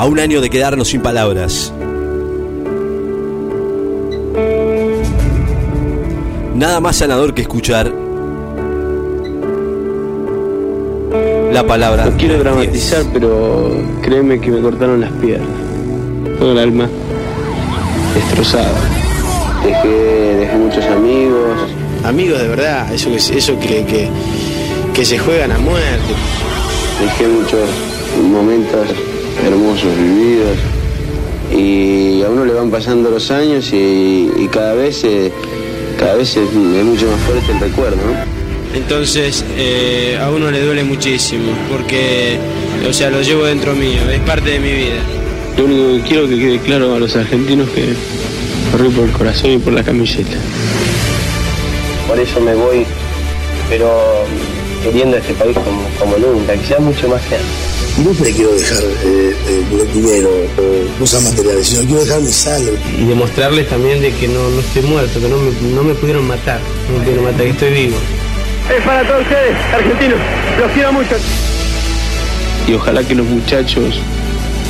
a un año de quedarnos sin palabras. Nada más sanador que escuchar la palabra. No quiero dramatizar, pero créeme que me cortaron las piernas. Todo el alma destrozada. Dejé, dejé muchos amigos. Amigos de verdad, eso, que- eso que, que, que se juegan a muerte. Dejé muchos momentos hermosos vividos. Y a uno le van pasando los años y, y cada vez, eh, cada vez es, es mucho más fuerte el recuerdo, ¿no? Entonces eh, a uno le duele muchísimo porque, o sea, lo llevo dentro mío, es parte de mi vida. Lo único que quiero que quede claro a los argentinos que corrí por el corazón y por la camiseta. Por eso me voy, pero queriendo este país como, como nunca, que sea mucho más que antes. No le quiero dejar eh, eh, dinero o cosas materiales, sino quiero dejar mi. Y demostrarles también de que no, no estoy muerto, que no me, no me pudieron matar, no me pudieron matar, que estoy vivo. Es para todos ustedes, argentinos. Los quiero mucho. Y ojalá que los muchachos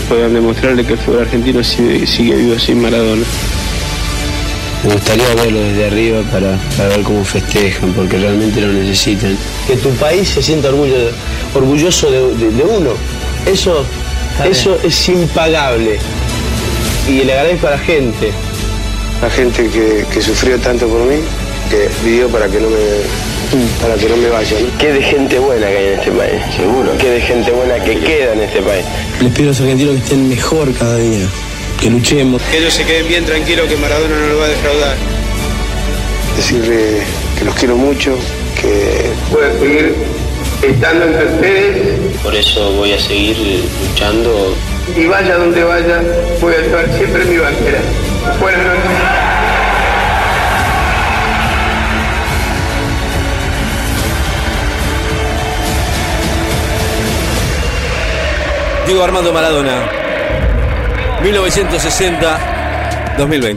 puedan demostrarle que el fútbol argentino sigue, sigue vivo sin Maradona. Me gustaría verlo desde arriba para, para ver cómo festejan, porque realmente lo necesitan. Que tu país se sienta orgullo, orgulloso de, de- de uno. Eso, eso es impagable. Y le agradezco a la gente. La gente que, que sufrió tanto por mí, que vivió para que no me, para que no me vaya. ¿no? Qué de gente buena que hay en este país, seguro. Qué de gente buena que queda en este país. Les pido a los argentinos que estén mejor cada día, que luchemos. Que ellos se queden bien tranquilos que Maradona no lo va a defraudar. Decirle que los quiero mucho, que puedo seguir estando entre ustedes Por eso voy a seguir luchando. y vaya donde vaya, voy a llevar siempre mi bandera. Buenas noches. Diego Armando Maradona, 1960-2020.